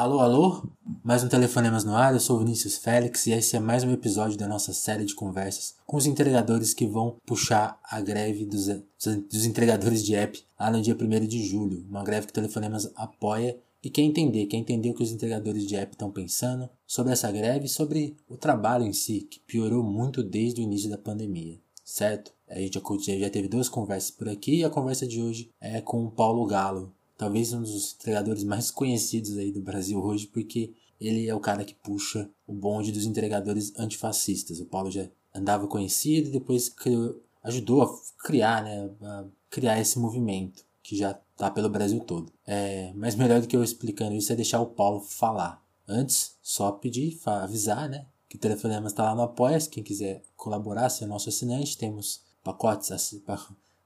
Alô, alô? Mais um Telefonemas no ar, eu sou Vinícius Félix e esse é mais um episódio da nossa série de conversas com os entregadores que vão puxar a greve dos, dos entregadores de app lá no dia 1 de julho. Uma greve que o Telefonemas apoia e quer entender, quer entender o que os entregadores de app estão pensando sobre essa greve e sobre o trabalho em si, que piorou muito desde o início da pandemia, certo? A gente já, já teve duas conversas por aqui e a conversa de hoje é com o Paulo Galo, talvez um dos entregadores mais conhecidos aí do Brasil hoje, porque ele é o cara que puxa o bonde dos entregadores antifascistas. O Paulo já andava conhecido e depois criou, ajudou a criar, né, a criar esse movimento que já tá pelo Brasil todo. É, mas melhor do que eu explicando isso é deixar o Paulo falar. Antes, só pedir, avisar, né, que o Telefonemas está lá no apoia quem quiser colaborar, ser nosso assinante, temos pacotes,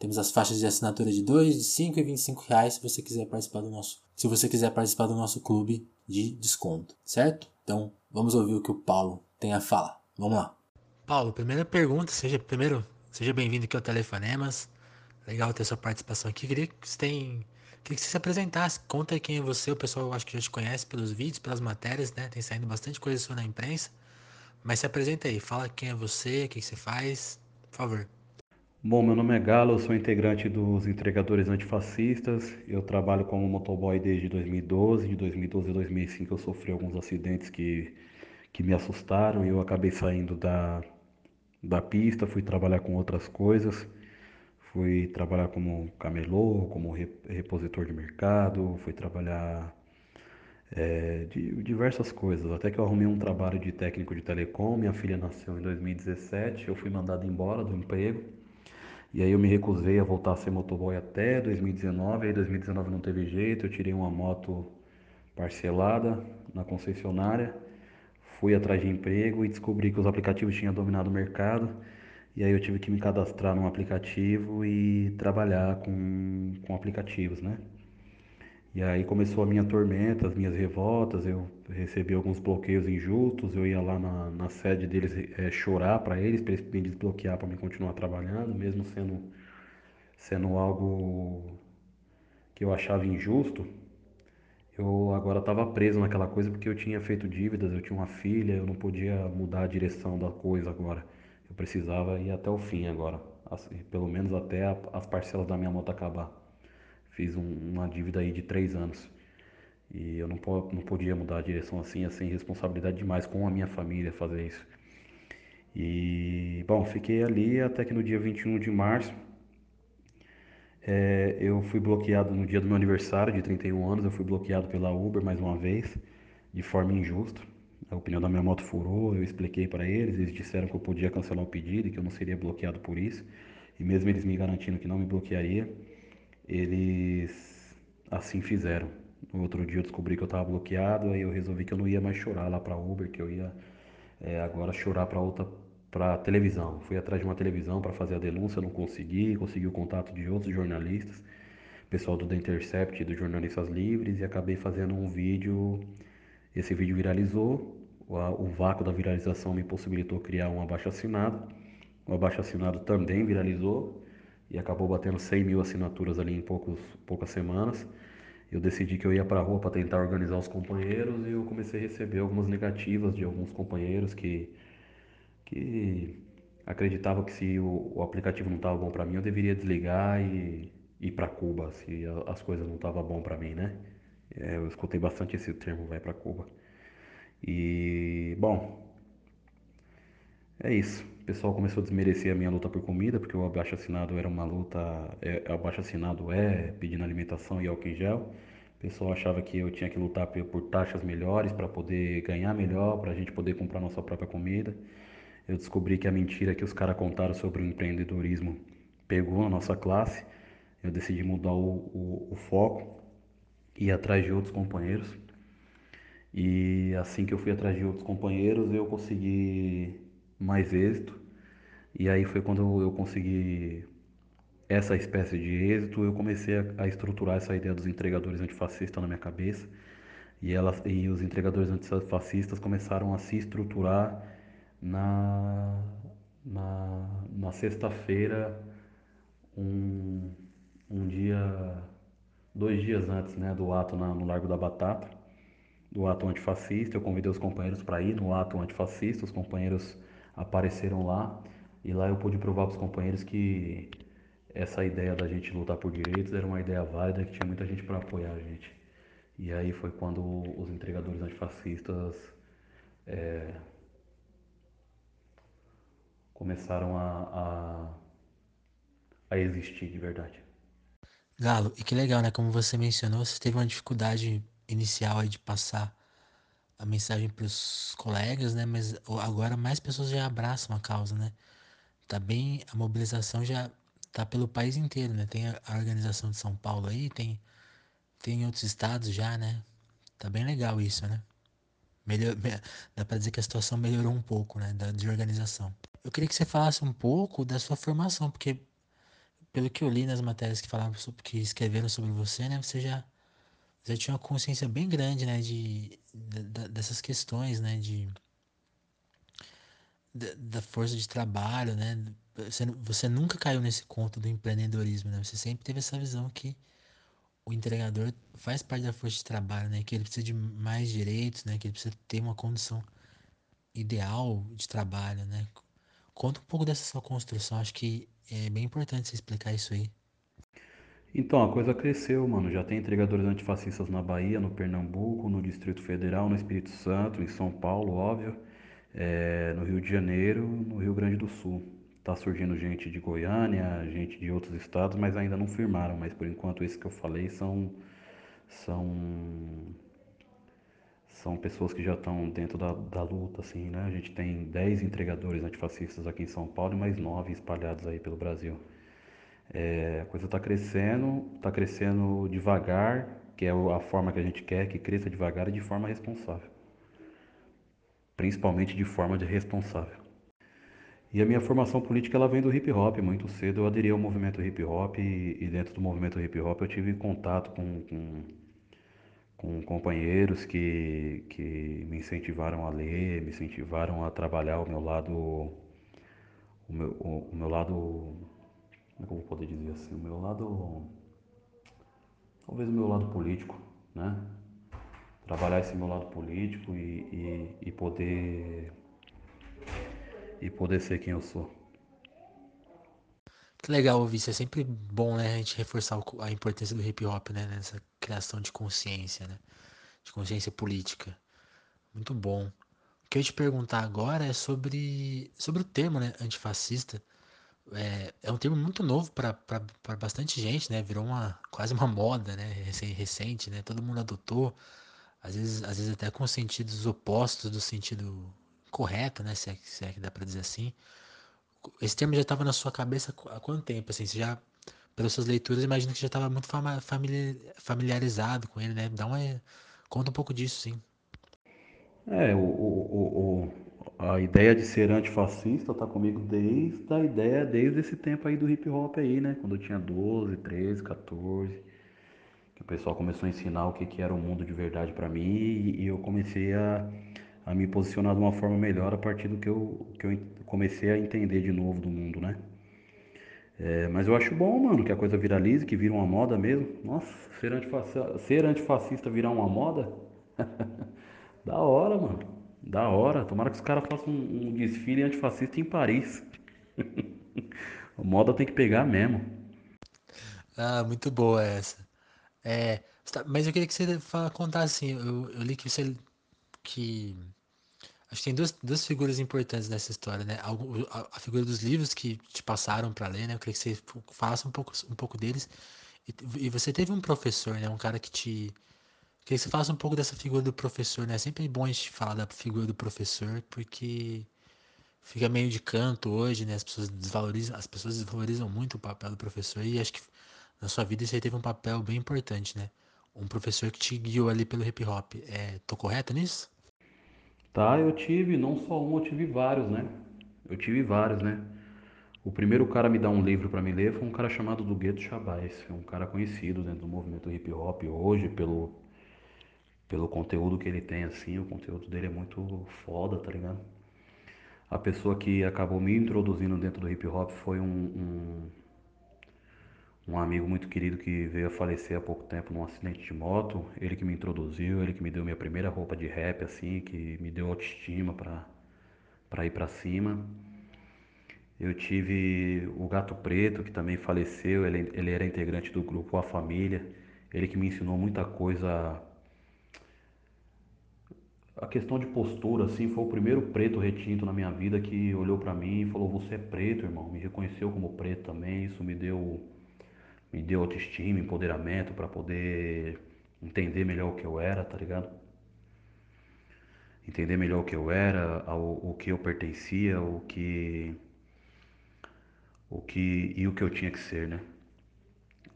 temos as faixas de assinatura de 2, de 5 e 25 reais se você quiser participar do nosso, se você quiser participar do nosso clube de desconto, certo? Então, vamos ouvir o que o Paulo tem a falar. Vamos lá. Paulo, primeira pergunta, seja primeiro, seja bem-vindo aqui ao Telefonemas. Legal ter sua participação aqui. Queria que você tem, queria que você se apresentasse, conta aí quem é você. O pessoal acho que já te conhece pelos vídeos, pelas matérias, né? Tem saindo bastante coisa sua na imprensa. Mas se apresenta aí, fala quem é você, o que você faz, por favor. Bom, meu nome é Galo, eu sou integrante dos Entregadores Antifascistas. Eu trabalho como motoboy desde 2012. De 2012 a 2005 eu sofri alguns acidentes que, que me assustaram e eu acabei saindo da, da pista, fui trabalhar com outras coisas. Fui trabalhar como camelô, como repositor de mercado, fui trabalhar é, de diversas coisas. Até que eu arrumei um trabalho de técnico de telecom. Minha filha nasceu em 2017, eu fui mandado embora do emprego e aí eu me recusei a voltar a ser motoboy até 2019, aí 2019 não teve jeito, eu tirei uma moto parcelada na concessionária, fui atrás de emprego e descobri que os aplicativos tinham dominado o mercado. E aí eu tive que me cadastrar num aplicativo e trabalhar com, com aplicativos, né? E aí começou a minha tormenta, as minhas revoltas, eu recebi alguns bloqueios injustos, eu ia lá na, na sede deles é, chorar para eles, para eles me desbloquear para me continuar trabalhando, mesmo sendo, sendo algo que eu achava injusto. Eu agora estava preso naquela coisa porque eu tinha feito dívidas, eu tinha uma filha, eu não podia mudar a direção da coisa agora. Eu precisava ir até o fim agora, pelo menos até as parcelas da minha moto acabar fiz um, uma dívida aí de três anos. E eu não, não podia mudar a direção assim, assim, responsabilidade demais com a minha família fazer isso. E, bom, fiquei ali até que no dia 21 de março é, eu fui bloqueado no dia do meu aniversário de 31 anos, eu fui bloqueado pela Uber mais uma vez, de forma injusta. O pneu da minha moto furou, eu expliquei para eles, eles disseram que eu podia cancelar o pedido e que eu não seria bloqueado por isso. E mesmo eles me garantindo que não me bloquearia, eles assim fizeram. No outro dia eu descobri que eu estava bloqueado, aí eu resolvi que eu não ia mais chorar lá para Uber, que eu ia é, agora chorar para outra para televisão. Fui atrás de uma televisão para fazer a denúncia, não consegui, consegui o contato de outros jornalistas, pessoal do The Intercept, dos Jornalistas Livres, e acabei fazendo um vídeo. Esse vídeo viralizou, o vácuo da viralização me possibilitou criar um abaixo assinado. O abaixo assinado também viralizou e acabou batendo 100 mil assinaturas ali em poucos, poucas semanas. Eu decidi que eu ia para a rua para tentar organizar os companheiros e eu comecei a receber algumas negativas de alguns companheiros que, que acreditavam que se o, o aplicativo não estava bom para mim, eu deveria desligar e ir para Cuba, se a, as coisas não estavam bom para mim, né? É, eu escutei bastante esse termo, vai para Cuba. E, bom, é isso. O pessoal começou a desmerecer a minha luta por comida, porque o abaixo assinado era uma luta. É, o abaixo assinado é pedindo alimentação e álcool em gel. O pessoal achava que eu tinha que lutar por taxas melhores para poder ganhar melhor, para a gente poder comprar nossa própria comida. Eu descobri que a mentira que os caras contaram sobre o empreendedorismo pegou na nossa classe. Eu decidi mudar o, o, o foco e ir atrás de outros companheiros. E assim que eu fui atrás de outros companheiros, eu consegui mais êxito. E aí foi quando eu consegui essa espécie de êxito, eu comecei a, estruturar essa ideia dos entregadores antifascistas na minha cabeça. E, elas, e os entregadores antifascistas começaram a se estruturar na, na, na sexta-feira, um, um dia, dois dias antes né, do ato na, no Largo da Batata. do ato antifascista. Eu convidei os companheiros para ir no ato antifascista, os companheiros apareceram lá e lá eu pude provar para os companheiros que essa ideia da gente lutar por direitos era uma ideia válida, que tinha muita gente para apoiar a gente. E aí foi quando os entregadores antifascistas é, começaram a, a, a existir de verdade. Galo, e que legal, né? Como você mencionou, você teve uma dificuldade inicial aí de passar a mensagem para os colegas, né? Mas agora mais pessoas já abraçam a causa, né? Tá bem, a mobilização já tá pelo país inteiro, né? Tem a organização de São Paulo aí, tem tem outros estados já, né? Tá bem legal isso, né? Melhor, dá para dizer que a situação melhorou um pouco, né? Da, de organização. Eu queria que você falasse um pouco da sua formação, porque pelo que eu li nas matérias que falavam sobre, que escreveram sobre você, né, você já já tinha uma consciência bem grande, né, de, de dessas questões, né, de da, da, força de trabalho, né? Você, você nunca caiu nesse conto do empreendedorismo, né? Você sempre teve essa visão que o entregador faz parte da força de trabalho, né? Que ele precisa de mais direitos, né? Que ele precisa ter uma condição ideal de trabalho, né? Conta um pouco dessa sua construção, acho que é bem importante você explicar isso aí. Então, a coisa cresceu, mano. Já tem entregadores antifascistas na Bahia, no Pernambuco, no Distrito Federal, no Espírito Santo, em São Paulo, óbvio, é, no Rio de Janeiro, no Rio Grande do Sul. Tá surgindo gente de Goiânia, gente de outros estados, mas ainda não firmaram. Mas por enquanto, esses que eu falei são são são pessoas que já estão dentro da, da luta, assim, né? A gente tem 10 entregadores antifascistas aqui em São Paulo e mais 9 espalhados aí pelo Brasil. É, a coisa está crescendo, está crescendo devagar, que é a forma que a gente quer que cresça devagar e de forma responsável. Principalmente de forma de responsável. E a minha formação política ela vem do hip hop. Muito cedo eu aderi ao movimento hip hop e, e dentro do movimento hip hop eu tive contato com, com com companheiros que, que me incentivaram a ler, me incentivaram a trabalhar o meu lado, o meu, o, o meu lado, como poder dizer assim, o meu lado, talvez o meu lado político, né? Trabalhar esse meu lado político e, e, e poder e poder ser quem eu sou. Que legal ouvir. É sempre bom, né, a gente reforçar a importância do hip hop, né, nessa criação de consciência, né, de consciência política. Muito bom. O que eu ia te perguntar agora é sobre, sobre o termo, né, antifascista. É, é um termo muito novo para bastante gente, né, virou uma, quase uma moda, né, recente, né, todo mundo adotou, às vezes, às vezes até com sentidos opostos do sentido correto, né, se é, se é que dá para dizer assim. Esse termo já estava na sua cabeça há quanto tempo? Assim, você já, pelas suas leituras, imagino que já estava muito familiarizado com ele, né? Dá uma, conta um pouco disso, sim. É, o, o, o, a ideia de ser antifascista tá comigo desde a ideia, desde esse tempo aí do hip hop aí, né? Quando eu tinha 12, 13, 14, que o pessoal começou a ensinar o que, que era o mundo de verdade para mim e, eu comecei a a me posicionar de uma forma melhor a partir do que eu, que eu comecei a entender de novo do mundo, né? É, mas eu acho bom, mano, que a coisa viralize, que vira uma moda mesmo. Nossa, ser antifascista, ser antifascista virar uma moda? da hora, mano. Da hora. Tomara que os caras façam um, um desfile antifascista em Paris. a moda tem que pegar mesmo. Ah, muito boa essa. É, tá, mas eu queria que você contasse assim, eu, eu li que você que acho que tem duas, duas figuras importantes nessa história, né? A, a figura dos livros que te passaram para ler, né? Eu queria que você falasse um pouco, um pouco deles. E, e, você teve um professor, né? Um cara que te. Que você falasse um pouco dessa figura do professor, né? É sempre bom a gente falar da figura do professor, porque fica meio de canto hoje, né? As pessoas desvalorizam, as pessoas desvalorizam muito o papel do professor e acho que na sua vida você teve um papel bem importante, né? Um professor que te guiou ali pelo hip hop. É, tô correto nisso? Tá, eu tive, não só um, eu tive vários, né? Eu tive vários, né? O primeiro cara a me dar um livro para me ler foi um cara chamado do Gueto Chabais, é um cara conhecido dentro do movimento hip hop hoje pelo pelo conteúdo que ele tem assim, o conteúdo dele é muito foda, tá ligado? A pessoa que acabou me introduzindo dentro do hip hop foi um, um, um amigo muito querido que veio a falecer há pouco tempo num acidente de moto, ele que me introduziu, ele que me deu minha primeira roupa de rap assim, que me deu autoestima para para ir para cima. Eu tive o Gato Preto, que também faleceu, ele, ele era integrante do grupo A Família, ele que me ensinou muita coisa. A questão de postura, assim, foi o primeiro preto retinto na minha vida que olhou para mim e falou: Você é preto, irmão. Me reconheceu como preto também. Isso me deu me deu autoestima, empoderamento para poder entender melhor o que eu era, tá ligado? Entender melhor o que eu era, o, o que eu pertencia, o que o que e o que eu tinha que ser, né?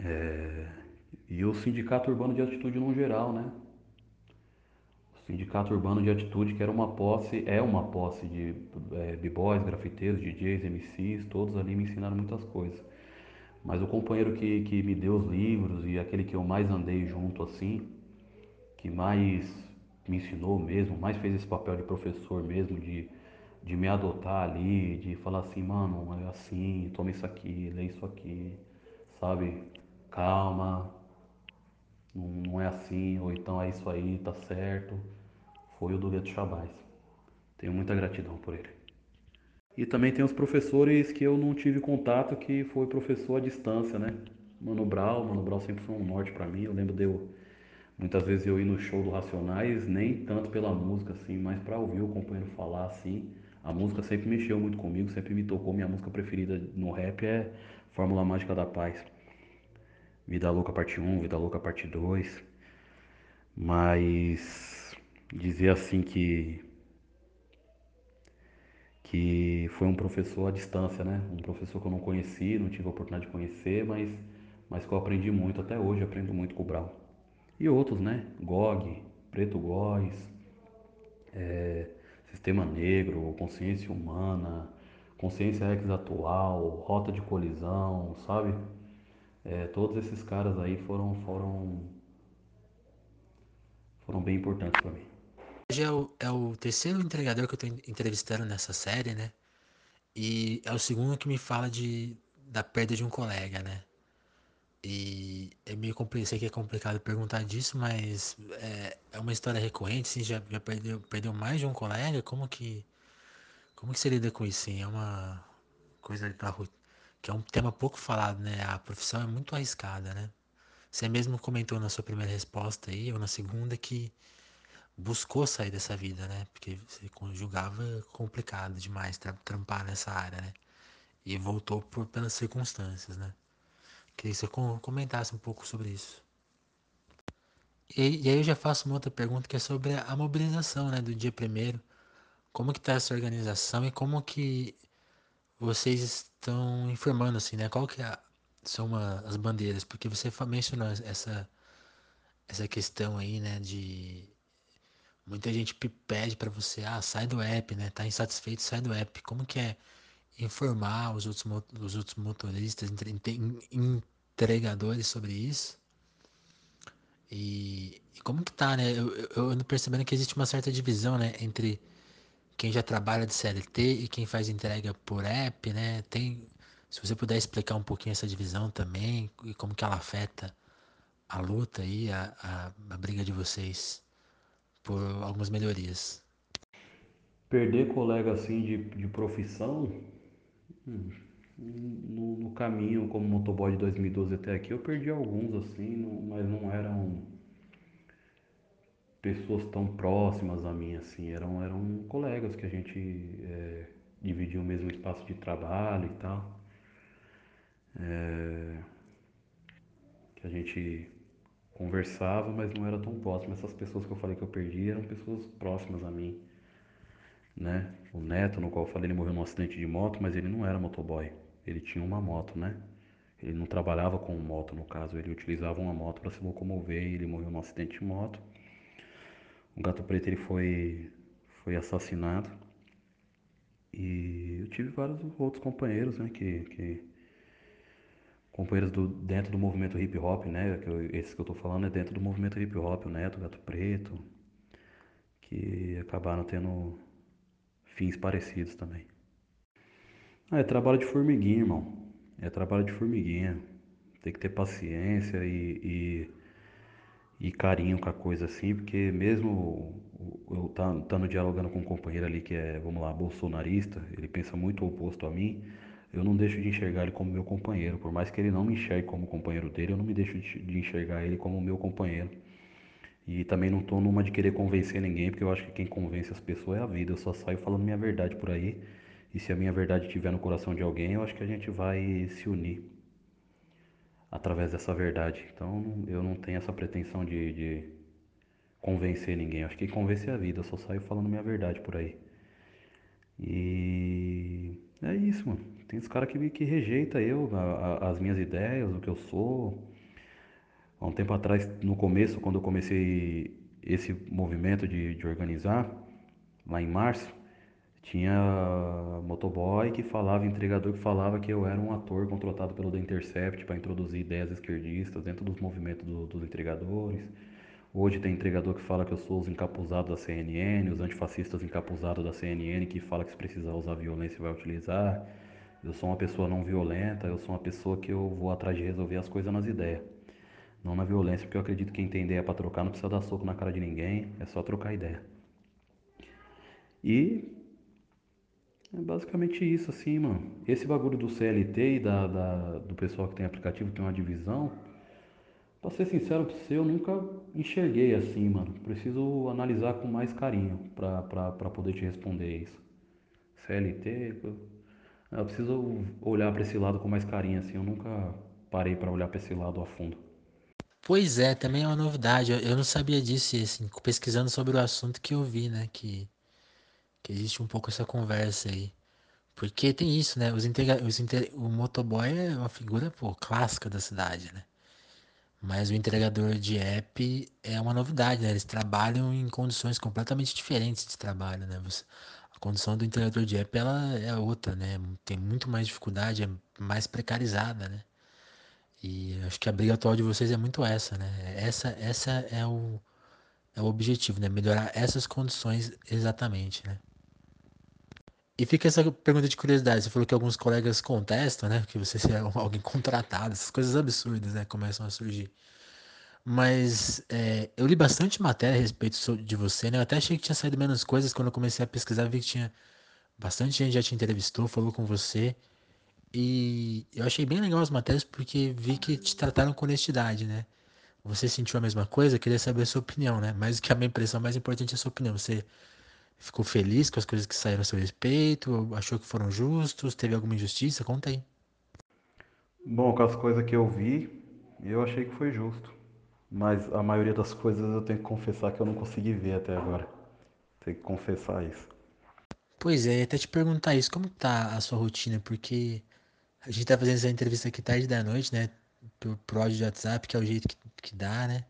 É, e o sindicato urbano de atitude no geral, né? Sindicato urbano de atitude que era uma posse, é uma posse de é, b-boys, grafiteiros, DJs, MCs, todos ali me ensinaram muitas coisas. Mas o companheiro que, que me deu os livros e aquele que eu mais andei junto assim, que mais me ensinou mesmo, mais fez esse papel de professor mesmo, de, de me adotar ali, de falar assim, mano, é assim, toma isso aqui, lê isso aqui, sabe? Calma, não é assim, ou então é isso aí, tá certo. Foi o do Leto Chabais. Tenho muita gratidão por ele. E também tem os professores que eu não tive contato, que foi professor à distância, né? Mano Brau, Mano Brau sempre foi um norte para mim. Eu lembro de eu, muitas vezes eu ir no show do Racionais, nem tanto pela música, assim, mas para ouvir o companheiro falar, assim. A música sempre mexeu muito comigo, sempre me tocou. Minha música preferida no rap é Fórmula Mágica da Paz. Vida Louca Parte 1, Vida Louca Parte 2. Mas dizer assim que que foi um professor à distância, né? Um professor que eu não conheci, não tive a oportunidade de conhecer, mas, mas que eu aprendi muito até hoje, aprendo muito com o Brau. E outros, né? GOG, Preto Góis, é, Sistema Negro, Consciência Humana, Consciência Ex Atual, Rota de Colisão, sabe? É, todos esses caras aí foram, foram, foram bem importantes para mim. Hoje é o, é o terceiro entregador que eu tô entrevistando nessa série, né? E é o segundo que me fala de, da perda de um colega, né? E é meio complicado, sei que é complicado perguntar disso, mas é, é uma história recorrente, assim, já, já perdeu, perdeu mais de um colega? Como que, como que você lida com isso, sim? É uma coisa pra, que é um tema pouco falado, né? A profissão é muito arriscada, né? Você mesmo comentou na sua primeira resposta aí, ou na segunda, que buscou sair dessa vida, né? Porque você conjugava complicado demais trampar nessa área, né? E voltou por, pelas circunstâncias, né? Queria que você comentasse um pouco sobre isso. E, e, aí eu já faço uma outra pergunta que é sobre a mobilização, né? Do dia primeiro. Como que tá essa organização e como que vocês estão informando, assim, né? Qual que é a, são uma, as bandeiras? Porque você mencionou essa, essa questão aí, né? De Muita gente pede para você, ah, sai do app, né? Tá insatisfeito, sai do app. Como que é informar os outros, os outros motoristas, entregadores sobre isso? E, e como que tá, né? Eu, eu, ando percebendo que existe uma certa divisão, né? Entre quem já trabalha de CLT e quem faz entrega por app, né? Tem, se você puder explicar um pouquinho essa divisão também e como que ela afeta a luta aí, a, a, a briga de vocês por algumas melhorias. Perder colega assim de, de profissão, hum, no, no, caminho como motoboy de 2012 até aqui, eu perdi alguns assim, não, mas não eram pessoas tão próximas a mim assim, eram, eram colegas que a gente é, dividia o mesmo espaço de trabalho e tal. É, que a gente conversava, mas não era tão próximo. Essas pessoas que eu falei que eu perdi eram pessoas próximas a mim, né? O Neto, no qual eu falei, ele morreu num acidente de moto, mas ele não era motoboy. Ele tinha uma moto, né? Ele não trabalhava com moto, no caso, ele utilizava uma moto para se locomover e ele morreu num acidente de moto. O Gato Preto ele foi foi assassinado. E eu tive vários outros companheiros, né, que, que companheiros do, dentro do movimento hip hop, né? Que eu, esse que eu tô falando é dentro do movimento hip hop, o Neto, o Gato Preto, que acabaram tendo fins parecidos também. Ah, é trabalho de formiguinha, irmão. É trabalho de formiguinha. tem que ter paciência e, e, e carinho com a coisa assim, porque mesmo eu estando dialogando com um companheiro ali que é, vamos lá, bolsonarista, ele pensa muito oposto a mim, eu não deixo de enxergar ele como meu companheiro. Por mais que ele não me enxergue como companheiro dele, eu não me deixo de enxergar ele como meu companheiro. E também não estou numa de querer convencer ninguém, porque eu acho que quem convence as pessoas é a vida. Eu só saio falando minha verdade por aí. E se a minha verdade estiver no coração de alguém, eu acho que a gente vai se unir através dessa verdade. Então eu não tenho essa pretensão de, de convencer ninguém. Eu acho que quem convence é a vida. Eu só saio falando minha verdade por aí. E é isso, mano. Tem os caras que, que rejeita eu, a, a, as minhas ideias, o que eu sou. Há um tempo atrás, no começo, quando eu comecei esse movimento de, de organizar, lá em março, tinha motoboy que falava, entregador que falava que eu era um ator contratado pelo The Intercept para introduzir ideias esquerdistas dentro dos movimentos do, dos entregadores. Hoje tem entregador que fala que eu sou os encapuzados da CNN, os antifascistas encapuzados da CNN que fala que se precisar usar violência vai utilizar. Eu sou uma pessoa não violenta, eu sou uma pessoa que eu vou atrás de resolver as coisas nas ideias. Não na violência, porque eu acredito que quem ideia para trocar não precisa dar soco na cara de ninguém, é só trocar ideia. E é basicamente isso, assim, mano. Esse bagulho do CLT e da, da do pessoal que tem aplicativo tem uma divisão, Pra ser sincero pra você, eu nunca enxerguei assim, mano. Preciso analisar com mais carinho pra, pra, pra poder te responder isso. CLT, eu preciso olhar para esse lado com mais carinho, assim. Eu nunca parei para olhar para esse lado a fundo. Pois é, também é uma novidade. Eu, não sabia disso, assim, pesquisando sobre o assunto que eu vi, né? Que, que existe um pouco essa conversa aí. Porque tem isso, né? Os integra os inter o motoboy é uma figura, pô, clássica da cidade, né? Mas o entregador de app é uma novidade, né? Eles trabalham em condições completamente diferentes de trabalho, né? Você, a condição do entregador de app ela é outra, né? Tem muito mais dificuldade, é mais precarizada, né? E acho que a briga atual de vocês é muito essa, né? Essa, essa é o, é o objetivo, né? Melhorar essas condições exatamente, né? E fica essa pergunta de curiosidade. Você falou que alguns colegas contestam, né? Que você é alguém contratado, essas coisas absurdas, né? Começam a surgir. Mas é, eu li bastante matéria a respeito de você, né? Eu até achei que tinha saído menos coisas quando eu comecei a pesquisar, vi que tinha bastante gente já te entrevistou, falou com você. E eu achei bem legal as matérias porque vi que te trataram com honestidade, né? Você sentiu a mesma coisa? Queria saber a sua opinião, né? Mais do que a minha impressão, mais importante é a sua opinião. Você Ficou feliz com as coisas que saíram a seu respeito? Achou que foram justos? Teve alguma injustiça? Conta aí. Bom, com as coisas que eu vi, eu achei que foi justo. Mas a maioria das coisas eu tenho que confessar que eu não consegui ver até agora. Tenho que confessar isso. Pois é, até te perguntar isso, como tá a sua rotina? Porque a gente tá fazendo essa entrevista aqui tarde da noite, né? Por, por áudio de WhatsApp, que é o jeito que, que dá, né?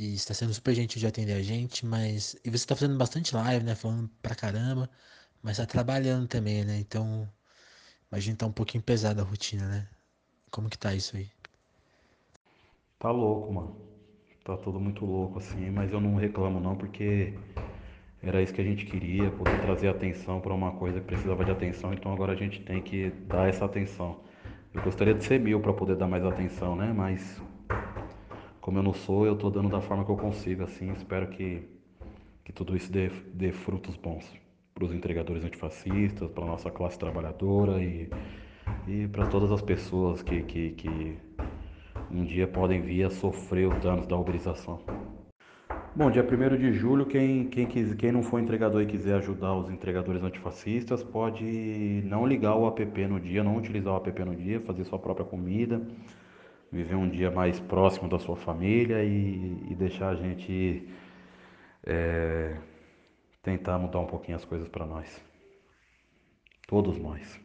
E está sendo super gentil de atender a gente, mas. E você está fazendo bastante live, né? Falando pra caramba, mas tá trabalhando também, né? Então. Imagina tá um pouquinho pesada a rotina, né? Como que tá isso aí? Tá louco, mano. Tá tudo muito louco assim, mas eu não reclamo não, porque era isso que a gente queria, poder trazer atenção para uma coisa que precisava de atenção, então agora a gente tem que dar essa atenção. Eu gostaria de ser mil para poder dar mais atenção, né? Mas como eu não sou, eu estou dando da forma que eu consigo, assim, espero que, que tudo isso dê, dê frutos bons para os entregadores antifascistas, para a nossa classe trabalhadora e, e para todas as pessoas que, que, que um dia podem vir a sofrer os danos da uberização. Bom, dia 1 de julho, quem, quem, quis, quem não for entregador e quiser ajudar os entregadores antifascistas, pode não ligar o app no dia, não utilizar o app no dia, fazer sua própria comida, viver um dia mais próximo da sua família e, e deixar a gente é, tentar mudar um pouquinho as coisas para nós. Todos nós.